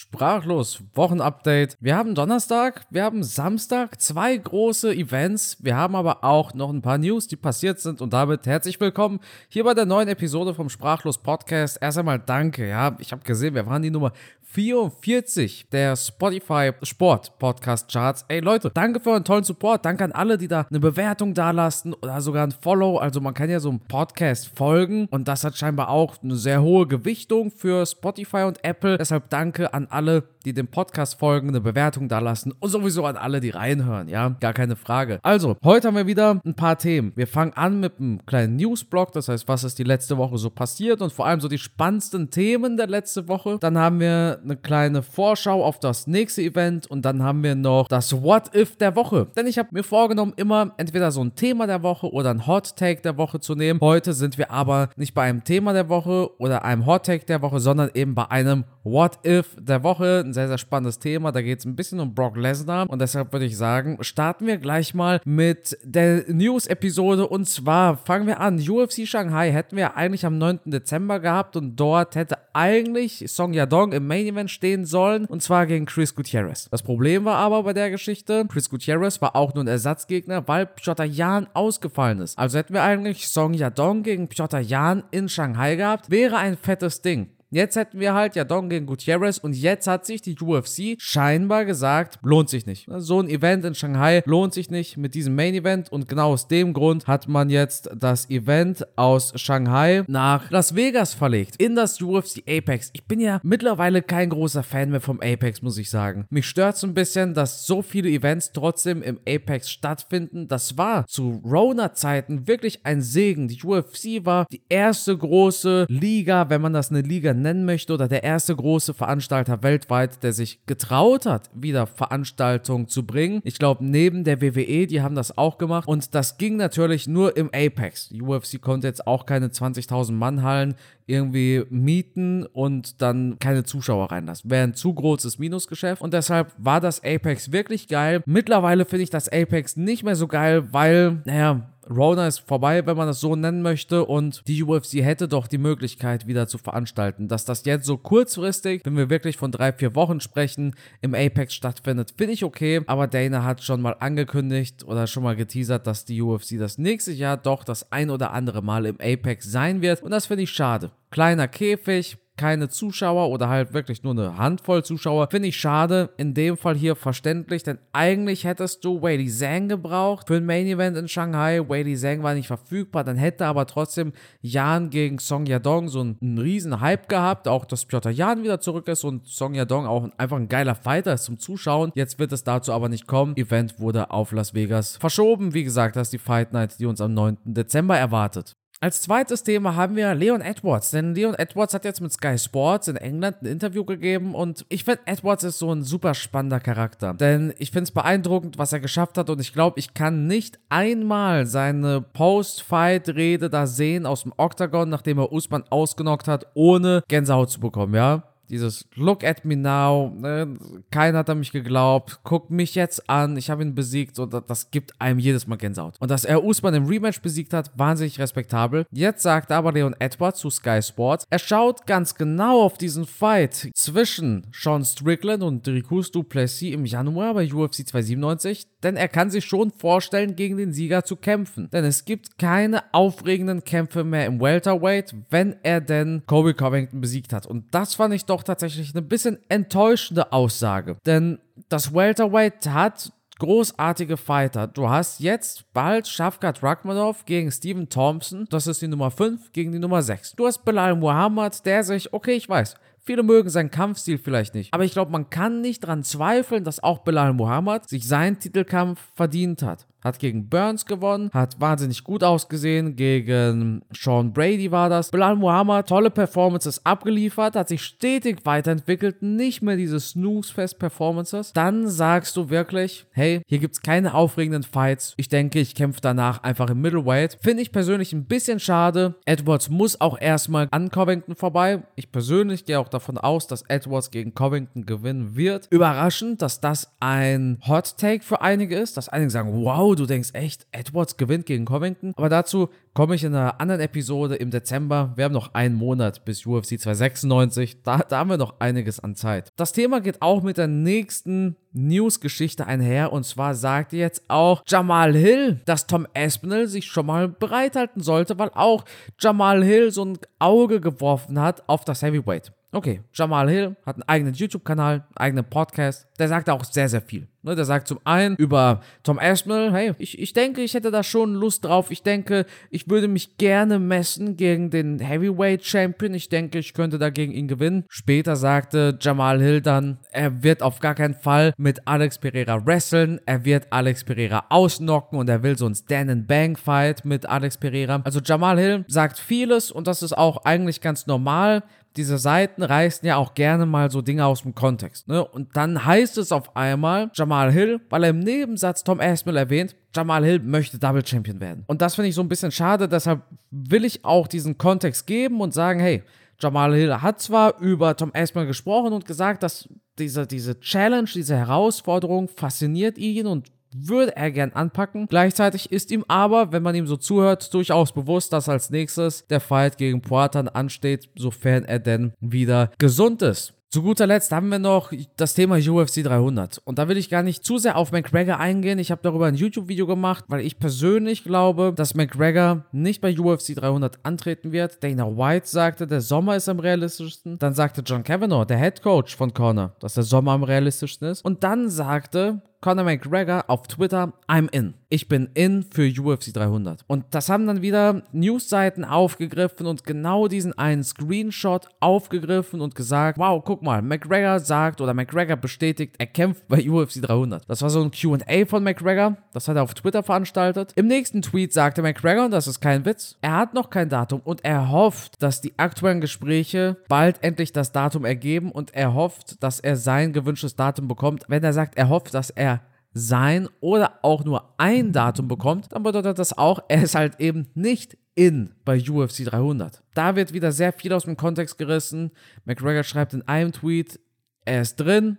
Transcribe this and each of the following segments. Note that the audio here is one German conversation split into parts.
Sprachlos, Wochenupdate. Wir haben Donnerstag, wir haben Samstag, zwei große Events. Wir haben aber auch noch ein paar News, die passiert sind. Und damit herzlich willkommen hier bei der neuen Episode vom Sprachlos Podcast. Erst einmal danke, ja. Ich habe gesehen, wir waren die Nummer 44 der Spotify Sport Podcast Charts. Ey Leute, danke für euren tollen Support. Danke an alle, die da eine Bewertung dalassen oder sogar ein Follow. Also man kann ja so einem Podcast folgen und das hat scheinbar auch eine sehr hohe Gewichtung für Spotify und Apple. Deshalb danke an alle, die dem Podcast folgen, eine Bewertung dalassen und sowieso an alle, die reinhören, ja, gar keine Frage. Also, heute haben wir wieder ein paar Themen. Wir fangen an mit einem kleinen Newsblog, das heißt, was ist die letzte Woche so passiert und vor allem so die spannendsten Themen der letzten Woche. Dann haben wir eine kleine Vorschau auf das nächste Event und dann haben wir noch das What If der Woche. Denn ich habe mir vorgenommen, immer entweder so ein Thema der Woche oder ein Hot Take der Woche zu nehmen. Heute sind wir aber nicht bei einem Thema der Woche oder einem Hot Take der Woche, sondern eben bei einem What If der Woche. Ein sehr, sehr spannendes Thema. Da geht es ein bisschen um Brock Lesnar. Und deshalb würde ich sagen, starten wir gleich mal mit der News-Episode. Und zwar fangen wir an. UFC Shanghai hätten wir eigentlich am 9. Dezember gehabt. Und dort hätte eigentlich Song Yadong im Main Event stehen sollen. Und zwar gegen Chris Gutierrez. Das Problem war aber bei der Geschichte, Chris Gutierrez war auch nur ein Ersatzgegner, weil Piotr Jan ausgefallen ist. Also hätten wir eigentlich Song Yadong gegen Piotr Jan in Shanghai gehabt. Wäre ein fettes Ding. Jetzt hätten wir halt ja Don gegen Gutierrez und jetzt hat sich die UFC scheinbar gesagt, lohnt sich nicht. So ein Event in Shanghai lohnt sich nicht mit diesem Main Event und genau aus dem Grund hat man jetzt das Event aus Shanghai nach Las Vegas verlegt, in das UFC Apex. Ich bin ja mittlerweile kein großer Fan mehr vom Apex, muss ich sagen. Mich stört so ein bisschen, dass so viele Events trotzdem im Apex stattfinden. Das war zu Rona-Zeiten wirklich ein Segen. Die UFC war die erste große Liga, wenn man das eine Liga nennen möchte, oder der erste große Veranstalter weltweit, der sich getraut hat, wieder Veranstaltungen zu bringen. Ich glaube, neben der WWE, die haben das auch gemacht. Und das ging natürlich nur im Apex. Die UFC konnte jetzt auch keine 20.000 Mann Hallen irgendwie mieten und dann keine Zuschauer reinlassen. Wäre ein zu großes Minusgeschäft und deshalb war das Apex wirklich geil. Mittlerweile finde ich das Apex nicht mehr so geil, weil, naja, Rona ist vorbei, wenn man das so nennen möchte. Und die UFC hätte doch die Möglichkeit, wieder zu veranstalten. Dass das jetzt so kurzfristig, wenn wir wirklich von drei, vier Wochen sprechen, im Apex stattfindet, finde ich okay. Aber Dana hat schon mal angekündigt oder schon mal geteasert, dass die UFC das nächste Jahr doch das ein oder andere Mal im Apex sein wird. Und das finde ich schade. Kleiner Käfig, keine Zuschauer oder halt wirklich nur eine Handvoll Zuschauer. Finde ich schade. In dem Fall hier verständlich, denn eigentlich hättest du Wei Zhang gebraucht für ein Main Event in Shanghai. Wei Zhang war nicht verfügbar, dann hätte aber trotzdem Jan gegen Song Yadong so einen, einen riesen Hype gehabt. Auch, dass Piotr Jan wieder zurück ist und Song Yadong auch einfach ein geiler Fighter ist zum Zuschauen. Jetzt wird es dazu aber nicht kommen. Event wurde auf Las Vegas verschoben. Wie gesagt, das ist die Fight Night, die uns am 9. Dezember erwartet. Als zweites Thema haben wir Leon Edwards, denn Leon Edwards hat jetzt mit Sky Sports in England ein Interview gegeben und ich finde, Edwards ist so ein super spannender Charakter, denn ich finde es beeindruckend, was er geschafft hat und ich glaube, ich kann nicht einmal seine Post-Fight-Rede da sehen aus dem Octagon, nachdem er Usman ausgenockt hat, ohne Gänsehaut zu bekommen, ja? Dieses Look at me now, ne? keiner hat an mich geglaubt, guck mich jetzt an, ich habe ihn besiegt und das gibt einem jedes Mal Gänsehaut. Und dass er Usman im Rematch besiegt hat, wahnsinnig respektabel. Jetzt sagt aber Leon Edwards zu Sky Sports, er schaut ganz genau auf diesen Fight zwischen Sean Strickland und Dricus Duplessis im Januar bei UFC 297, denn er kann sich schon vorstellen, gegen den Sieger zu kämpfen. Denn es gibt keine aufregenden Kämpfe mehr im Welterweight, wenn er denn Kobe Covington besiegt hat. Und das fand ich doch auch tatsächlich eine bisschen enttäuschende Aussage. Denn das Welterweight hat großartige Fighter. Du hast jetzt bald Shafkat Rakhmonov gegen Steven Thompson. Das ist die Nummer 5 gegen die Nummer 6. Du hast Bilal Muhammad, der sich, okay, ich weiß, Viele mögen seinen Kampfstil vielleicht nicht. Aber ich glaube, man kann nicht daran zweifeln, dass auch Bilal Muhammad sich seinen Titelkampf verdient hat hat gegen Burns gewonnen, hat wahnsinnig gut ausgesehen, gegen Sean Brady war das. Bilal Muhammad, tolle Performances abgeliefert, hat sich stetig weiterentwickelt, nicht mehr diese Snooze-Fest-Performances. Dann sagst du wirklich, hey, hier gibt es keine aufregenden Fights. Ich denke, ich kämpfe danach einfach im Middleweight. Finde ich persönlich ein bisschen schade. Edwards muss auch erstmal an Covington vorbei. Ich persönlich gehe auch davon aus, dass Edwards gegen Covington gewinnen wird. Überraschend, dass das ein Hot Take für einige ist, dass einige sagen, wow, du denkst echt, Edwards gewinnt gegen Covington? Aber dazu komme ich in einer anderen Episode im Dezember. Wir haben noch einen Monat bis UFC 296. Da, da haben wir noch einiges an Zeit. Das Thema geht auch mit der nächsten News-Geschichte einher. Und zwar sagte jetzt auch Jamal Hill, dass Tom Aspinall sich schon mal bereithalten sollte, weil auch Jamal Hill so ein Auge geworfen hat auf das Heavyweight. Okay, Jamal Hill hat einen eigenen YouTube-Kanal, einen eigenen Podcast. Der sagt auch sehr, sehr viel. Ne, der sagt zum einen über Tom Aspinall, hey, ich, ich denke, ich hätte da schon Lust drauf. Ich denke, ich würde mich gerne messen gegen den Heavyweight Champion. Ich denke, ich könnte dagegen ihn gewinnen. Später sagte Jamal Hill dann, er wird auf gar keinen Fall mit Alex Pereira wresteln. Er wird Alex Pereira ausnocken und er will so ein Stand-and-Bang-Fight mit Alex Pereira. Also Jamal Hill sagt vieles und das ist auch eigentlich ganz normal diese Seiten reißen ja auch gerne mal so Dinge aus dem Kontext. Ne? Und dann heißt es auf einmal, Jamal Hill, weil er im Nebensatz Tom Aspinall erwähnt, Jamal Hill möchte Double Champion werden. Und das finde ich so ein bisschen schade, deshalb will ich auch diesen Kontext geben und sagen, hey, Jamal Hill hat zwar über Tom Aspinall gesprochen und gesagt, dass diese, diese Challenge, diese Herausforderung fasziniert ihn und würde er gern anpacken. Gleichzeitig ist ihm aber, wenn man ihm so zuhört, durchaus bewusst, dass als nächstes der Fight gegen Poatan ansteht, sofern er denn wieder gesund ist. Zu guter Letzt haben wir noch das Thema UFC 300. Und da will ich gar nicht zu sehr auf McGregor eingehen. Ich habe darüber ein YouTube-Video gemacht, weil ich persönlich glaube, dass McGregor nicht bei UFC 300 antreten wird. Dana White sagte, der Sommer ist am realistischsten. Dann sagte John Kavanaugh, der Head Coach von Conor, dass der Sommer am realistischsten ist. Und dann sagte Conor McGregor auf Twitter, I'm in. Ich bin in für UFC 300. Und das haben dann wieder Newsseiten aufgegriffen und genau diesen einen Screenshot aufgegriffen und gesagt, wow, guck mal, McGregor sagt oder McGregor bestätigt, er kämpft bei UFC 300. Das war so ein Q&A von McGregor, das hat er auf Twitter veranstaltet. Im nächsten Tweet sagte McGregor, und das ist kein Witz, er hat noch kein Datum und er hofft, dass die aktuellen Gespräche bald endlich das Datum ergeben und er hofft, dass er sein gewünschtes Datum bekommt. Wenn er sagt, er hofft, dass er sein oder auch nur ein Datum bekommt, dann bedeutet das auch, er ist halt eben nicht in bei UFC 300. Da wird wieder sehr viel aus dem Kontext gerissen. McGregor schreibt in einem Tweet, er ist drin,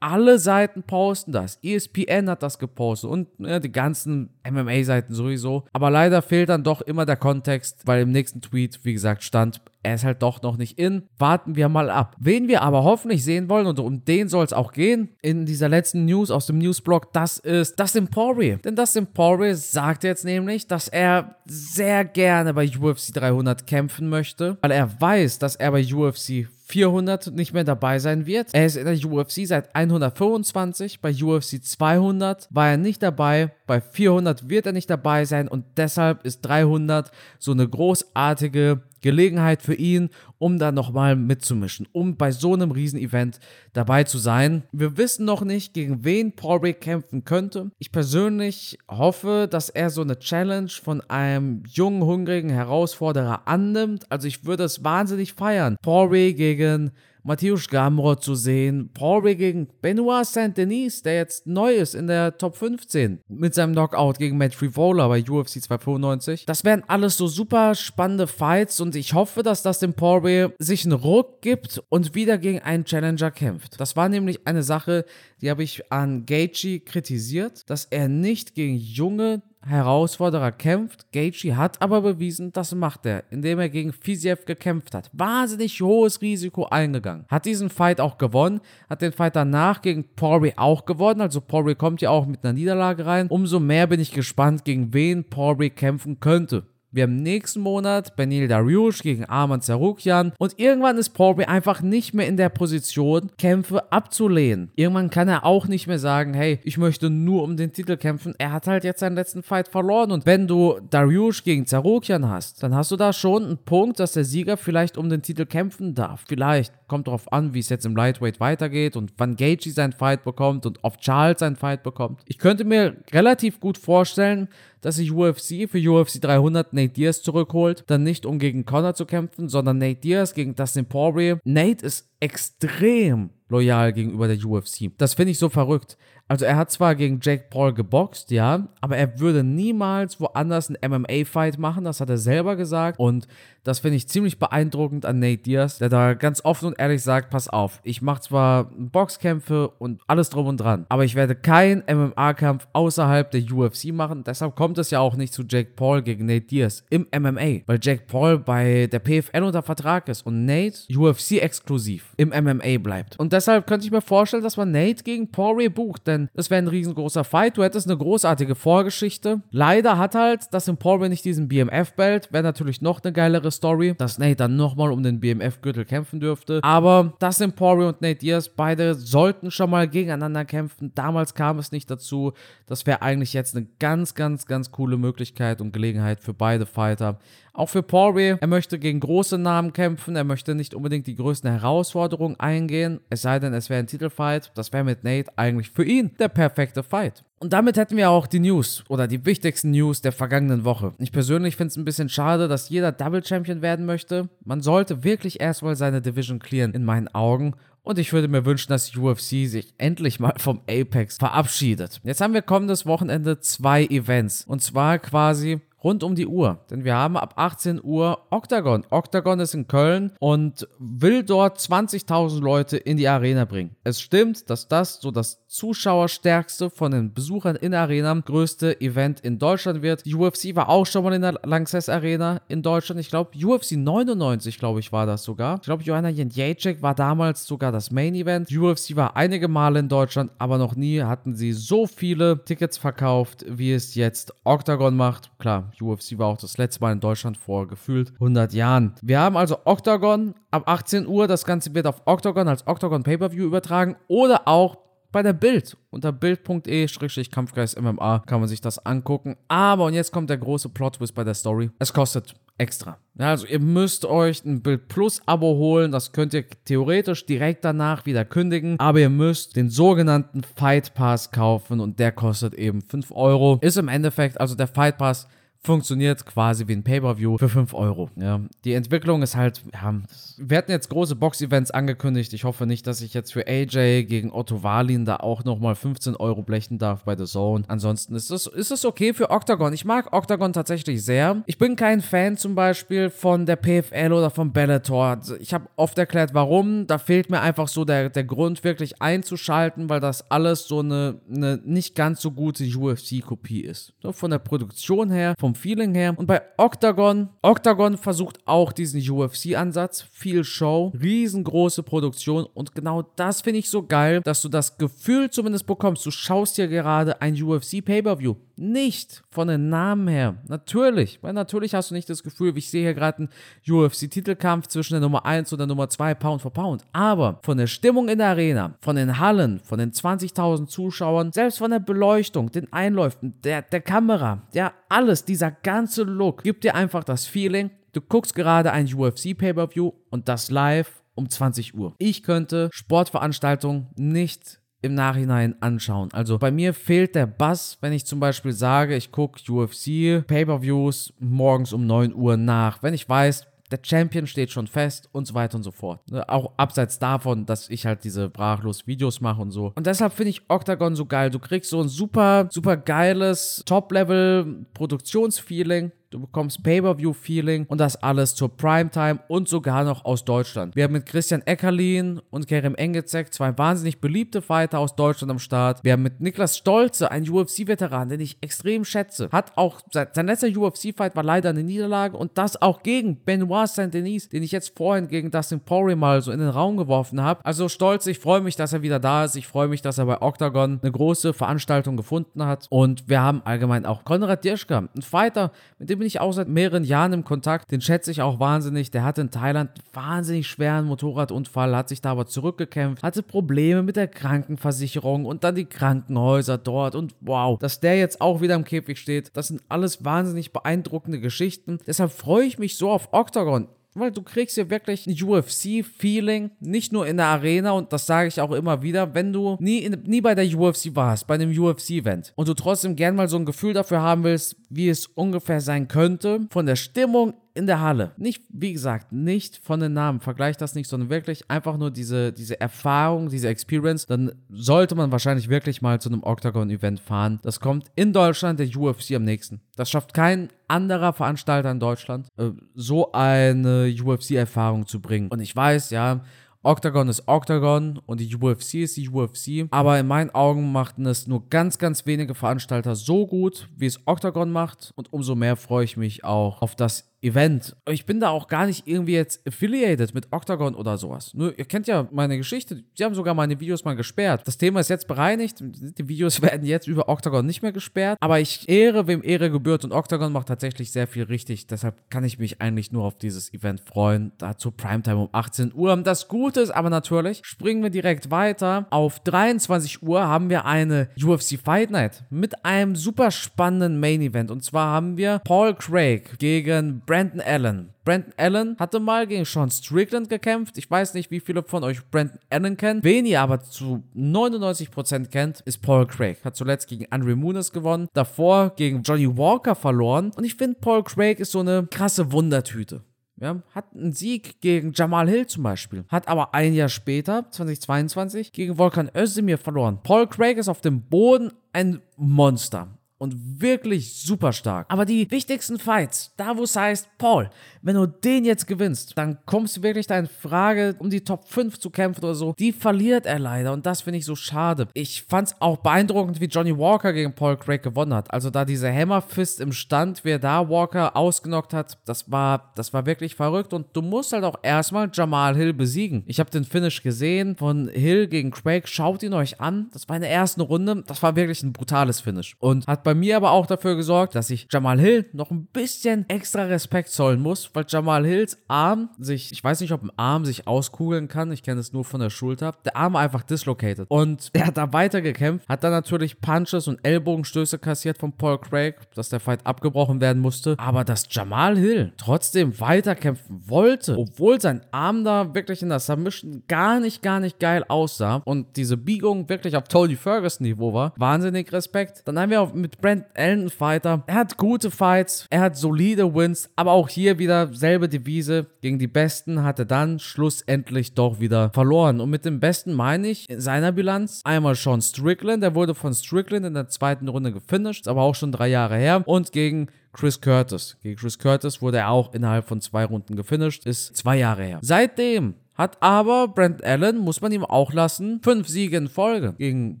alle Seiten posten das. ESPN hat das gepostet und ja, die ganzen MMA-Seiten sowieso. Aber leider fehlt dann doch immer der Kontext, weil im nächsten Tweet, wie gesagt, stand, er ist halt doch noch nicht in. Warten wir mal ab. Wen wir aber hoffentlich sehen wollen, und um den soll es auch gehen, in dieser letzten News aus dem Newsblog, das ist Dustin Poirier. Denn Dustin Poirier sagt jetzt nämlich, dass er sehr gerne bei UFC 300 kämpfen möchte, weil er weiß, dass er bei UFC 400 nicht mehr dabei sein wird. Er ist in der UFC seit 125, bei UFC 200 war er nicht dabei, bei 400 wird er nicht dabei sein und deshalb ist 300 so eine großartige Gelegenheit für ihn, um da nochmal mitzumischen, um bei so einem Riesenevent dabei zu sein. Wir wissen noch nicht, gegen wen Poirier kämpfen könnte. Ich persönlich hoffe, dass er so eine Challenge von einem jungen, hungrigen Herausforderer annimmt. Also ich würde es wahnsinnig feiern. Poirier gegen Matthäus Gamrot zu sehen, Poirier gegen Benoit Saint-Denis, der jetzt neu ist in der Top 15 mit seinem Knockout gegen Matt Frivola bei UFC 295. Das wären alles so super spannende Fights und ich hoffe, dass das dem Poirier sich einen Ruck gibt und wieder gegen einen Challenger kämpft. Das war nämlich eine Sache, die habe ich an Gaethje kritisiert, dass er nicht gegen junge Herausforderer kämpft. Gaethje hat aber bewiesen, das macht er, indem er gegen Fiziev gekämpft hat. Wahnsinnig hohes Risiko eingegangen. Hat diesen Fight auch gewonnen, hat den Fight danach gegen Poirier auch gewonnen. Also Poirier kommt ja auch mit einer Niederlage rein. Umso mehr bin ich gespannt, gegen wen Poirier kämpfen könnte. Wir haben nächsten Monat Benil Dariush gegen Arman Zarukian und irgendwann ist Poirier einfach nicht mehr in der Position, Kämpfe abzulehnen. Irgendwann kann er auch nicht mehr sagen, hey, ich möchte nur um den Titel kämpfen. Er hat halt jetzt seinen letzten Fight verloren und wenn du Dariush gegen Zarukian hast, dann hast du da schon einen Punkt, dass der Sieger vielleicht um den Titel kämpfen darf. Vielleicht. Kommt darauf an, wie es jetzt im Lightweight weitergeht und wann Gaethje seinen Fight bekommt und ob Charles seinen Fight bekommt. Ich könnte mir relativ gut vorstellen, dass sich UFC für UFC 300 Nate Diaz zurückholt. Dann nicht, um gegen Conor zu kämpfen, sondern Nate Diaz gegen Dustin Poirier. Nate ist extrem loyal gegenüber der UFC. Das finde ich so verrückt. Also er hat zwar gegen Jake Paul geboxt, ja, aber er würde niemals woanders einen MMA-Fight machen, das hat er selber gesagt. Und das finde ich ziemlich beeindruckend an Nate Diaz, der da ganz offen und ehrlich sagt, pass auf, ich mache zwar Boxkämpfe und alles drum und dran, aber ich werde keinen MMA-Kampf außerhalb der UFC machen. Deshalb kommt es ja auch nicht zu Jake Paul gegen Nate Diaz im MMA, weil Jake Paul bei der PFL unter Vertrag ist und Nate UFC-exklusiv im MMA bleibt. Und deshalb könnte ich mir vorstellen, dass man Nate gegen Paul rebucht, denn das wäre ein riesengroßer Fight. Du hättest eine großartige Vorgeschichte. Leider hat halt das in Paul nicht diesen BMF-Belt, wäre natürlich noch eine geilere Story, dass Nate dann nochmal um den BMF-Gürtel kämpfen dürfte. Aber das Emporio und Nate Diaz, beide sollten schon mal gegeneinander kämpfen. Damals kam es nicht dazu. Das wäre eigentlich jetzt eine ganz, ganz, ganz coole Möglichkeit und Gelegenheit für beide Fighter. Auch für Poirier, er möchte gegen große Namen kämpfen, er möchte nicht unbedingt die größten Herausforderungen eingehen, es sei denn, es wäre ein Titelfight. Das wäre mit Nate eigentlich für ihn der perfekte Fight. Und damit hätten wir auch die News oder die wichtigsten News der vergangenen Woche. Ich persönlich finde es ein bisschen schade, dass jeder Double Champion werden möchte. Man sollte wirklich erstmal seine Division clearen, in meinen Augen. Und ich würde mir wünschen, dass UFC sich endlich mal vom Apex verabschiedet. Jetzt haben wir kommendes Wochenende zwei Events. Und zwar quasi rund um die Uhr. Denn wir haben ab 18 Uhr Octagon. Octagon ist in Köln und will dort 20.000 Leute in die Arena bringen. Es stimmt, dass das so das zuschauerstärkste von den Besuchern in Arena größte Event in Deutschland wird. Die UFC war auch schon mal in der Lanxess Arena in Deutschland. Ich glaube, UFC 99, glaube ich, war das sogar. Ich glaube, Joanna Jędrzejczyk war damals sogar das Main Event. UFC war einige Male in Deutschland, aber noch nie hatten sie so viele Tickets verkauft, wie es jetzt Octagon macht. Klar, UFC war auch das letzte Mal in Deutschland vor gefühlt 100 Jahren. Wir haben also Octagon ab 18 Uhr. Das Ganze wird auf Octagon als Octagon Pay-Per-View übertragen oder auch bei der Bild. Unter bild.de-kampfgeist MMA kann man sich das angucken. Aber, und jetzt kommt der große Plot-Twist bei der Story. Es kostet extra. Ja, also ihr müsst euch ein Bild Plus Abo holen. Das könnt ihr theoretisch direkt danach wieder kündigen. Aber ihr müsst den sogenannten Fight Pass kaufen und der kostet eben 5 Euro. Ist im Endeffekt, also der Fight Pass funktioniert quasi wie ein Pay-Per-View für 5 Euro. Ja, die Entwicklung ist halt, ja, wir hatten jetzt große Box-Events angekündigt. Ich hoffe nicht, dass ich jetzt für AJ gegen Otto Walin da auch nochmal 15 Euro blechen darf bei The Zone. Ansonsten ist es, ist es okay für Octagon. Ich mag Octagon tatsächlich sehr. Ich bin kein Fan zum Beispiel von der PFL oder von Bellator. Ich habe oft erklärt, warum. Da fehlt mir einfach so der, der Grund, wirklich einzuschalten, weil das alles so eine, eine nicht ganz so gute UFC-Kopie ist. Von der Produktion her, vom Feeling her. Und bei Octagon, Octagon versucht auch diesen UFC-Ansatz. Viel Show, riesengroße Produktion. Und genau das finde ich so geil, dass du das Gefühl zumindest bekommst, du schaust hier gerade ein UFC-Pay-Per-View. Nicht von den Namen her. Natürlich, weil natürlich hast du nicht das Gefühl, wie ich sehe hier gerade einen UFC-Titelkampf zwischen der Nummer 1 und der Nummer 2 Pound for Pound. Aber von der Stimmung in der Arena, von den Hallen, von den 20.000 Zuschauern, selbst von der Beleuchtung, den Einläufen, der, der Kamera, ja, alles, dieser ganze Look gibt dir einfach das Feeling, du guckst gerade ein UFC-Pay-Per-View und das live um 20 Uhr. Ich könnte Sportveranstaltungen nicht im Nachhinein anschauen. Also bei mir fehlt der Bass, wenn ich zum Beispiel sage, ich gucke UFC, Pay-per-Views morgens um 9 Uhr nach. Wenn ich weiß, der Champion steht schon fest und so weiter und so fort. Ne, auch abseits davon, dass ich halt diese brachlos Videos mache und so. Und deshalb finde ich Octagon so geil. Du kriegst so ein super, super geiles Top-Level-Produktionsfeeling Du bekommst Pay-Per-View-Feeling und das alles zur Primetime und sogar noch aus Deutschland. Wir haben mit Christian Eckerlin und Kerem Engezek zwei wahnsinnig beliebte Fighter aus Deutschland am Start. Wir haben mit Niklas Stolze, einen UFC-Veteran, den ich extrem schätze. Hat auch, sein letzter UFC-Fight war leider eine Niederlage und das auch gegen Benoit Saint-Denis, den ich jetzt vorhin gegen Dustin Poirier mal so in den Raum geworfen habe. Also Stolze, ich freue mich, dass er wieder da ist. Ich freue mich, dass er bei Octagon eine große Veranstaltung gefunden hat. Und wir haben allgemein auch Konrad Dirschka, ein Fighter, mit dem bin ich auch seit mehreren Jahren im Kontakt. Den schätze ich auch wahnsinnig. Der hatte in Thailand wahnsinnig schweren Motorradunfall, hat sich da aber zurückgekämpft, hatte Probleme mit der Krankenversicherung und dann die Krankenhäuser dort. Und wow, dass der jetzt auch wieder im Käfig steht, das sind alles wahnsinnig beeindruckende Geschichten. Deshalb freue ich mich so auf Octagon weil du kriegst hier wirklich ein UFC-Feeling, nicht nur in der Arena und das sage ich auch immer wieder, wenn du nie, in, nie bei der UFC warst, bei einem UFC-Event und du trotzdem gern mal so ein Gefühl dafür haben willst, wie es ungefähr sein könnte, von der Stimmung in der Halle. Nicht, wie gesagt, nicht von den Namen, vergleich das nicht, sondern wirklich einfach nur diese, diese Erfahrung, diese Experience, dann sollte man wahrscheinlich wirklich mal zu einem Octagon-Event fahren. Das kommt in Deutschland der UFC am nächsten. Das schafft kein anderer Veranstalter in Deutschland, äh, so eine UFC-Erfahrung zu bringen. Und ich weiß, ja, Octagon ist Octagon und die UFC ist die UFC. Aber in meinen Augen machten es nur ganz, ganz wenige Veranstalter so gut, wie es Octagon macht. Und umso mehr freue ich mich auch auf das Event. Ich bin da auch gar nicht irgendwie jetzt affiliated mit Octagon oder sowas. Nur, ihr kennt ja meine Geschichte. Sie haben sogar meine Videos mal gesperrt. Das Thema ist jetzt bereinigt. Die Videos werden jetzt über Octagon nicht mehr gesperrt. Aber ich ehre, wem Ehre gebührt. Und Octagon macht tatsächlich sehr viel richtig. Deshalb kann ich mich eigentlich nur auf dieses Event freuen. Dazu Primetime um 18 Uhr. Das Gute ist aber natürlich, springen wir direkt weiter. Auf 23 Uhr haben wir eine UFC Fight Night mit einem super spannenden Main Event. Und zwar haben wir Paul Craig gegen Brandon Allen. Brandon Allen hatte mal gegen Sean Strickland gekämpft. Ich weiß nicht, wie viele von euch Brandon Allen kennen. Wen ihr aber zu 99% kennt, ist Paul Craig. Hat zuletzt gegen Andre Muniz gewonnen. Davor gegen Johnny Walker verloren. Und ich finde, Paul Craig ist so eine krasse Wundertüte. Ja, hat einen Sieg gegen Jamal Hill zum Beispiel. Hat aber ein Jahr später, 2022, gegen Volkan Özdemir verloren. Paul Craig ist auf dem Boden ein Monster und wirklich super stark. Aber die wichtigsten Fights, da wo es heißt, Paul, wenn du den jetzt gewinnst, dann kommst du wirklich da in Frage, um die Top 5 zu kämpfen oder so. Die verliert er leider und das finde ich so schade. Ich fand es auch beeindruckend, wie Johnny Walker gegen Paul Craig gewonnen hat. Also da diese Hammerfist im Stand, wer da Walker ausgenockt hat, das war, das war wirklich verrückt und du musst halt auch erstmal Jamal Hill besiegen. Ich habe den Finish gesehen von Hill gegen Craig. Schaut ihn euch an. Das war in der ersten Runde. Das war wirklich ein brutales Finish und hat bei mir aber auch dafür gesorgt, dass ich Jamal Hill noch ein bisschen extra Respekt zollen muss, weil Jamal Hills Arm sich, ich weiß nicht, ob ein Arm sich auskugeln kann, ich kenne es nur von der Schulter, der Arm einfach dislocated. Und er hat da weitergekämpft, hat dann natürlich Punches und Ellbogenstöße kassiert von Paul Craig, dass der Fight abgebrochen werden musste. Aber dass Jamal Hill trotzdem weiterkämpfen wollte, obwohl sein Arm da wirklich in der Submission gar nicht, gar nicht geil aussah und diese Biegung wirklich auf Tony Ferguson Niveau war, wahnsinnig Respekt. Dann haben wir auch mit Brent Allen Fighter. Er hat gute Fights, er hat solide Wins, aber auch hier wieder selbe Devise. Gegen die Besten hat er dann schlussendlich doch wieder verloren. Und mit dem Besten meine ich in seiner Bilanz einmal Sean Strickland, der wurde von Strickland in der zweiten Runde gefinisht, aber auch schon drei Jahre her. Und gegen Chris Curtis. Gegen Chris Curtis wurde er auch innerhalb von zwei Runden gefinisht, ist zwei Jahre her. Seitdem hat aber Brent Allen, muss man ihm auch lassen, fünf Siege in Folge. Gegen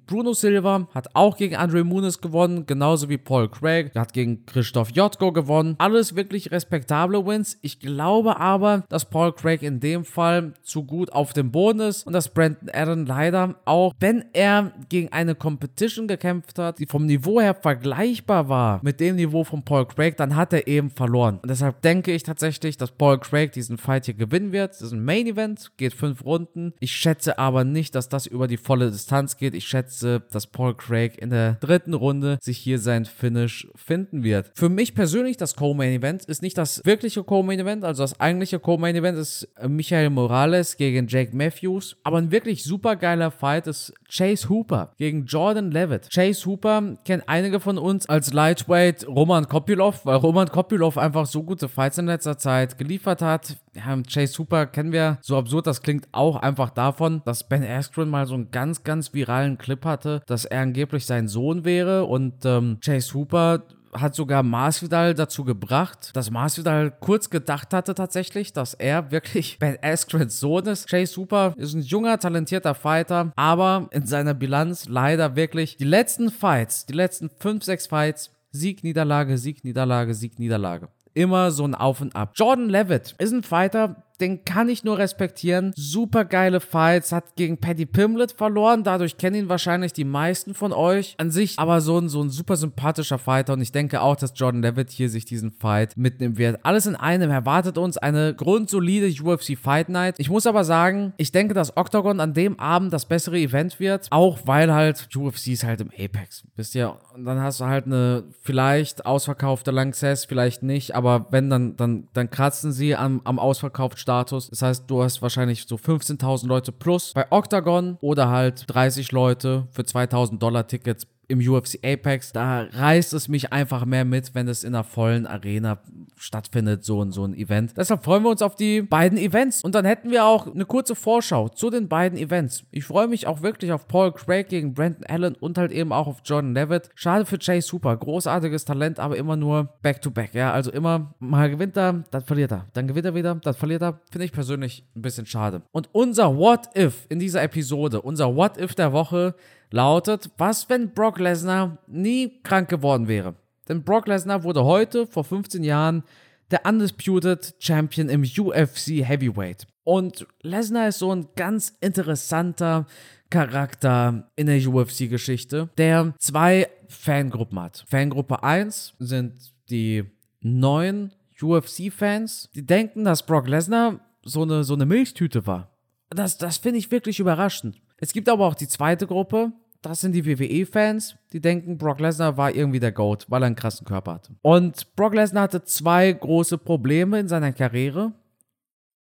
Bruno Silva, hat auch gegen Andre Muniz gewonnen, genauso wie Paul Craig, hat gegen Christoph Jotko gewonnen. Alles wirklich respektable Wins. Ich glaube aber, dass Paul Craig in dem Fall zu gut auf dem Boden ist und dass Brandon Allen leider auch, wenn er gegen eine Competition gekämpft hat, die vom Niveau her vergleichbar war mit dem Niveau von Paul Craig, dann hat er eben verloren. Und deshalb denke ich tatsächlich, dass Paul Craig diesen Fight hier gewinnen wird. Das ist ein Main Event geht fünf Runden. Ich schätze aber nicht, dass das über die volle Distanz geht. Ich schätze, dass Paul Craig in der dritten Runde sich hier sein Finish finden wird. Für mich persönlich das Co-Main Event ist nicht das wirkliche Co-Main Event, also das eigentliche Co-Main Event ist Michael Morales gegen Jake Matthews, aber ein wirklich super geiler Fight ist Chase Hooper gegen Jordan Levitt. Chase Hooper kennen einige von uns als Lightweight Roman Kopylov, weil Roman Kopylov einfach so gute Fights in letzter Zeit geliefert hat. Ja, Chase Hooper kennen wir, so absurd das klingt, auch einfach davon, dass Ben Askren mal so einen ganz, ganz viralen Clip hatte, dass er angeblich sein Sohn wäre und ähm, Chase Hooper hat sogar Masvidal dazu gebracht, dass Masvidal kurz gedacht hatte tatsächlich, dass er wirklich Ben Askrens Sohn ist. Chase Super ist ein junger, talentierter Fighter, aber in seiner Bilanz leider wirklich die letzten Fights, die letzten 5, 6 Fights, Sieg, Niederlage, Sieg, Niederlage, Sieg, Niederlage. Immer so ein Auf und Ab. Jordan Levitt ist ein Fighter, den kann ich nur respektieren. Super geile Fights, hat gegen Paddy Pimlet verloren, dadurch kennen ihn wahrscheinlich die meisten von euch. An sich aber so ein, so ein super sympathischer Fighter und ich denke auch, dass Jordan Levitt hier sich diesen Fight mitnehmen wird. Alles in einem erwartet uns eine grundsolide UFC Fight Night. Ich muss aber sagen, ich denke, dass Octagon an dem Abend das bessere Event wird, auch weil halt UFC ist halt im Apex. Wisst ihr, und dann hast du halt eine vielleicht ausverkaufte Lanxess, vielleicht nicht, aber wenn, dann, dann, dann kratzen sie am, am ausverkauft Status. Das heißt, du hast wahrscheinlich so 15.000 Leute plus bei Octagon oder halt 30 Leute für 2.000 Dollar Tickets im UFC Apex, da reißt es mich einfach mehr mit, wenn es in einer vollen Arena stattfindet, so ein, so ein Event. Deshalb freuen wir uns auf die beiden Events. Und dann hätten wir auch eine kurze Vorschau zu den beiden Events. Ich freue mich auch wirklich auf Paul Craig gegen Brandon Allen und halt eben auch auf Jordan Levitt. Schade für Chase Super, großartiges Talent, aber immer nur Back-to-Back. -back, ja, also immer mal gewinnt er, dann verliert er. Dann gewinnt er wieder, dann verliert er. Finde ich persönlich ein bisschen schade. Und unser What If in dieser Episode, unser What If der Woche lautet, was wenn Brock Lesnar nie krank geworden wäre? Denn Brock Lesnar wurde heute, vor 15 Jahren, der Undisputed Champion im UFC Heavyweight. Und Lesnar ist so ein ganz interessanter Charakter in der UFC-Geschichte, der zwei Fangruppen hat. Fangruppe 1 sind die neuen UFC-Fans, die denken, dass Brock Lesnar so eine, so eine Milchtüte war. Das, das finde ich wirklich überraschend. Es gibt aber auch die zweite Gruppe, das sind die WWE-Fans, die denken, Brock Lesnar war irgendwie der GOAT, weil er einen krassen Körper hatte. Und Brock Lesnar hatte zwei große Probleme in seiner Karriere.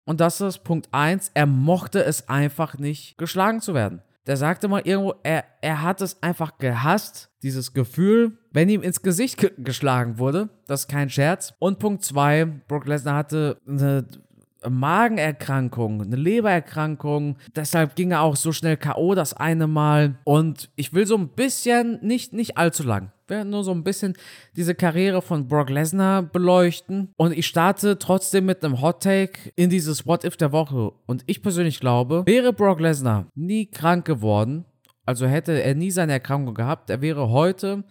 Und das ist Punkt 1, er mochte es einfach nicht, geschlagen zu werden. Der sagte mal irgendwo, er, er hat es einfach gehasst, dieses Gefühl, wenn ihm ins Gesicht ge geschlagen wurde. Das ist kein Scherz. Und Punkt 2, Brock Lesnar hatte eine Magenerkrankung, eine Lebererkrankung. Deshalb ging er auch so schnell K.O. das eine Mal. Und ich will so ein bisschen, nicht, nicht allzu lang, nur so ein bisschen diese Karriere von Brock Lesnar beleuchten. Und ich starte trotzdem mit einem Hot Take in dieses What If der Woche. Und ich persönlich glaube, wäre Brock Lesnar nie krank geworden, also hätte er nie seine Erkrankung gehabt, er wäre heute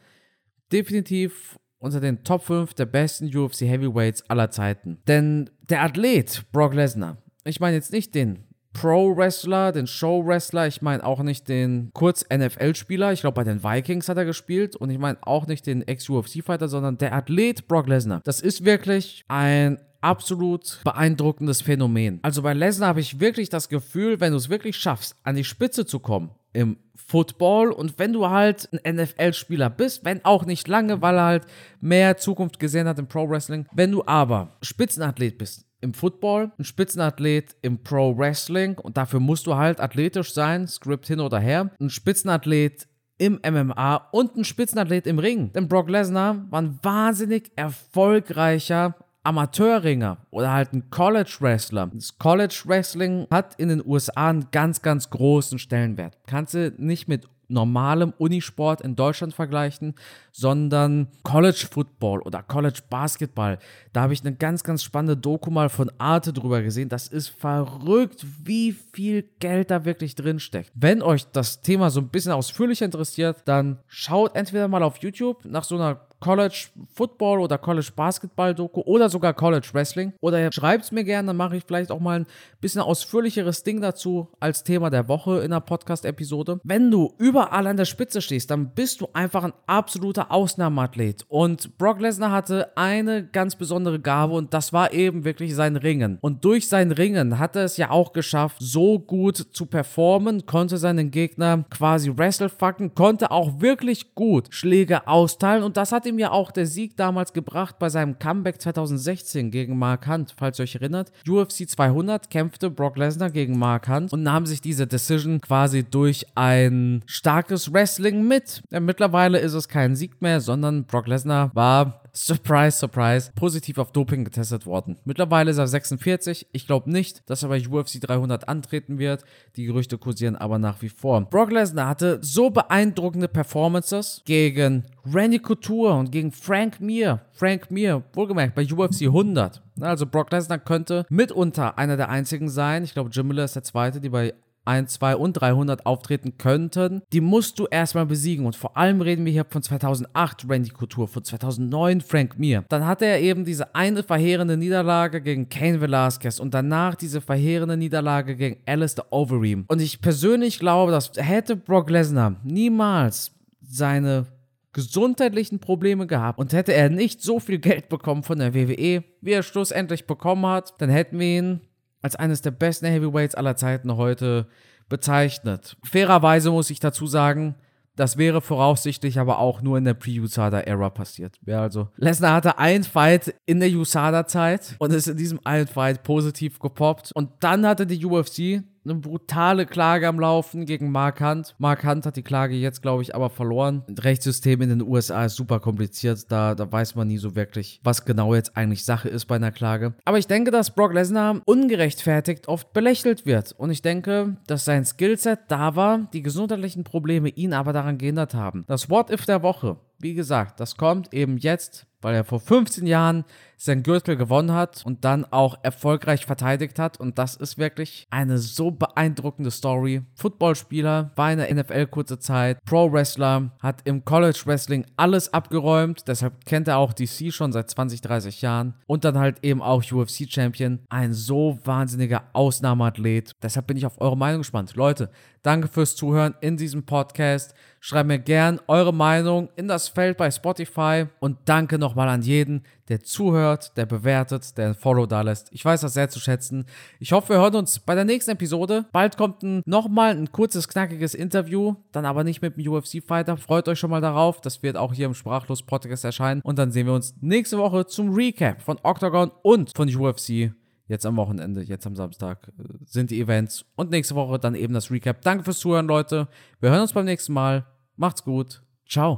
definitiv unter den Top 5 der besten UFC Heavyweights aller Zeiten. Denn der Athlet Brock Lesnar, ich meine jetzt nicht den Pro-Wrestler, den Show-Wrestler, ich meine auch nicht den Kurz-NFL-Spieler, ich glaube bei den Vikings hat er gespielt und ich meine auch nicht den Ex-UFC-Fighter, sondern der Athlet Brock Lesnar. Das ist wirklich ein absolut beeindruckendes Phänomen. Also bei Lesnar habe ich wirklich das Gefühl, wenn du es wirklich schaffst, an die Spitze zu kommen im Football und wenn du halt ein NFL-Spieler bist, wenn auch nicht lange, weil er halt mehr Zukunft gesehen hat im Pro Wrestling, wenn du aber Spitzenathlet bist im Football, ein Spitzenathlet im Pro Wrestling und dafür musst du halt athletisch sein, Script hin oder her, ein Spitzenathlet im MMA und ein Spitzenathlet im Ring. Denn Brock Lesnar war ein wahnsinnig erfolgreicher Amateurringer oder halt ein College Wrestler. Das College Wrestling hat in den USA einen ganz, ganz großen Stellenwert. Kannst du nicht mit normalem Unisport in Deutschland vergleichen, sondern College Football oder College Basketball. Da habe ich eine ganz, ganz spannende Doku mal von Arte drüber gesehen. Das ist verrückt, wie viel Geld da wirklich drin steckt. Wenn euch das Thema so ein bisschen ausführlicher interessiert, dann schaut entweder mal auf YouTube nach so einer College Football oder College Basketball Doku oder sogar College Wrestling. Oder schreibt es mir gerne, dann mache ich vielleicht auch mal ein bisschen ausführlicheres Ding dazu als Thema der Woche in einer Podcast-Episode. Wenn du überall an der Spitze stehst, dann bist du einfach ein absoluter Ausnahmeathlet. Und Brock Lesnar hatte eine ganz besondere Gabe und das war eben wirklich sein Ringen. Und durch sein Ringen hat er es ja auch geschafft, so gut zu performen, konnte seinen Gegner quasi wrestlefucken, konnte auch wirklich gut Schläge austeilen und das hat ihm ihm ja auch der Sieg damals gebracht bei seinem Comeback 2016 gegen Mark Hunt, falls ihr euch erinnert. UFC 200 kämpfte Brock Lesnar gegen Mark Hunt und nahm sich diese Decision quasi durch ein starkes Wrestling mit. Ja, mittlerweile ist es kein Sieg mehr, sondern Brock Lesnar war Surprise, surprise, positiv auf Doping getestet worden. Mittlerweile ist er 46. Ich glaube nicht, dass er bei UFC 300 antreten wird. Die Gerüchte kursieren aber nach wie vor. Brock Lesnar hatte so beeindruckende Performances gegen Randy Couture und gegen Frank Mir. Frank Mir, wohlgemerkt, bei UFC 100. Also Brock Lesnar könnte mitunter einer der einzigen sein. Ich glaube, Jim Miller ist der zweite, die bei 1, 2 und 300 auftreten könnten, die musst du erstmal besiegen. Und vor allem reden wir hier von 2008 Randy Couture, von 2009 Frank Mir. Dann hatte er eben diese eine verheerende Niederlage gegen Kane Velasquez und danach diese verheerende Niederlage gegen Alistair Overeem. Und ich persönlich glaube, dass hätte Brock Lesnar niemals seine gesundheitlichen Probleme gehabt und hätte er nicht so viel Geld bekommen von der WWE, wie er schlussendlich bekommen hat, dann hätten wir ihn als eines der besten Heavyweights aller Zeiten heute bezeichnet. Fairerweise muss ich dazu sagen, das wäre voraussichtlich aber auch nur in der Pre-USADA-Ära passiert. Ja, also Lesnar hatte einen Fight in der USADA-Zeit und ist in diesem einen Fight positiv gepoppt. Und dann hatte die UFC eine brutale Klage am Laufen gegen Mark Hunt. Mark Hunt hat die Klage jetzt, glaube ich, aber verloren. Das Rechtssystem in den USA ist super kompliziert. Da, da weiß man nie so wirklich, was genau jetzt eigentlich Sache ist bei einer Klage. Aber ich denke, dass Brock Lesnar ungerechtfertigt oft belächelt wird. Und ich denke, dass sein Skillset da war, die gesundheitlichen Probleme ihn aber daran gehindert haben. Das What-If der Woche. Wie gesagt, das kommt eben jetzt weil er vor 15 Jahren sein Gürtel gewonnen hat und dann auch erfolgreich verteidigt hat. Und das ist wirklich eine so beeindruckende Story. Footballspieler, war in der NFL kurze Zeit, Pro-Wrestler, hat im College Wrestling alles abgeräumt. Deshalb kennt er auch DC schon seit 20, 30 Jahren. Und dann halt eben auch UFC-Champion. Ein so wahnsinniger Ausnahmeathlet. Deshalb bin ich auf eure Meinung gespannt. Leute, danke fürs Zuhören in diesem Podcast. Schreibt mir gern eure Meinung in das Feld bei Spotify. Und danke nochmal an jeden, der zuhört, der bewertet, der ein Follow da lässt. Ich weiß das sehr zu schätzen. Ich hoffe, wir hören uns bei der nächsten Episode. Bald kommt nochmal ein kurzes, knackiges Interview, dann aber nicht mit dem UFC-Fighter. Freut euch schon mal darauf. Das wird auch hier im Sprachlos-Podcast erscheinen. Und dann sehen wir uns nächste Woche zum Recap von Octagon und von UFC. Jetzt am Wochenende, jetzt am Samstag äh, sind die Events und nächste Woche dann eben das Recap. Danke fürs Zuhören, Leute. Wir hören uns beim nächsten Mal. Macht's gut. Ciao.